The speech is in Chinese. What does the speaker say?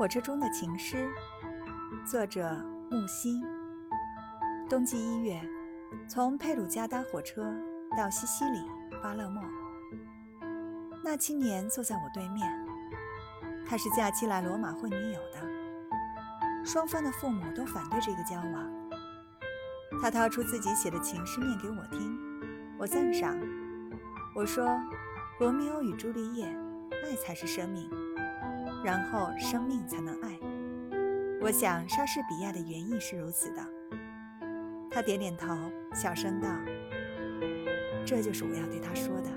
火车中的情诗，作者木心。冬季一月，从佩鲁加搭火车到西西里巴勒莫。那青年坐在我对面，他是假期来罗马混女友的。双方的父母都反对这个交往。他掏出自己写的情诗念给我听，我赞赏。我说：“罗密欧与朱丽叶，爱才是生命。”然后生命才能爱。我想莎士比亚的原意是如此的。他点点头，小声道：“这就是我要对他说的。”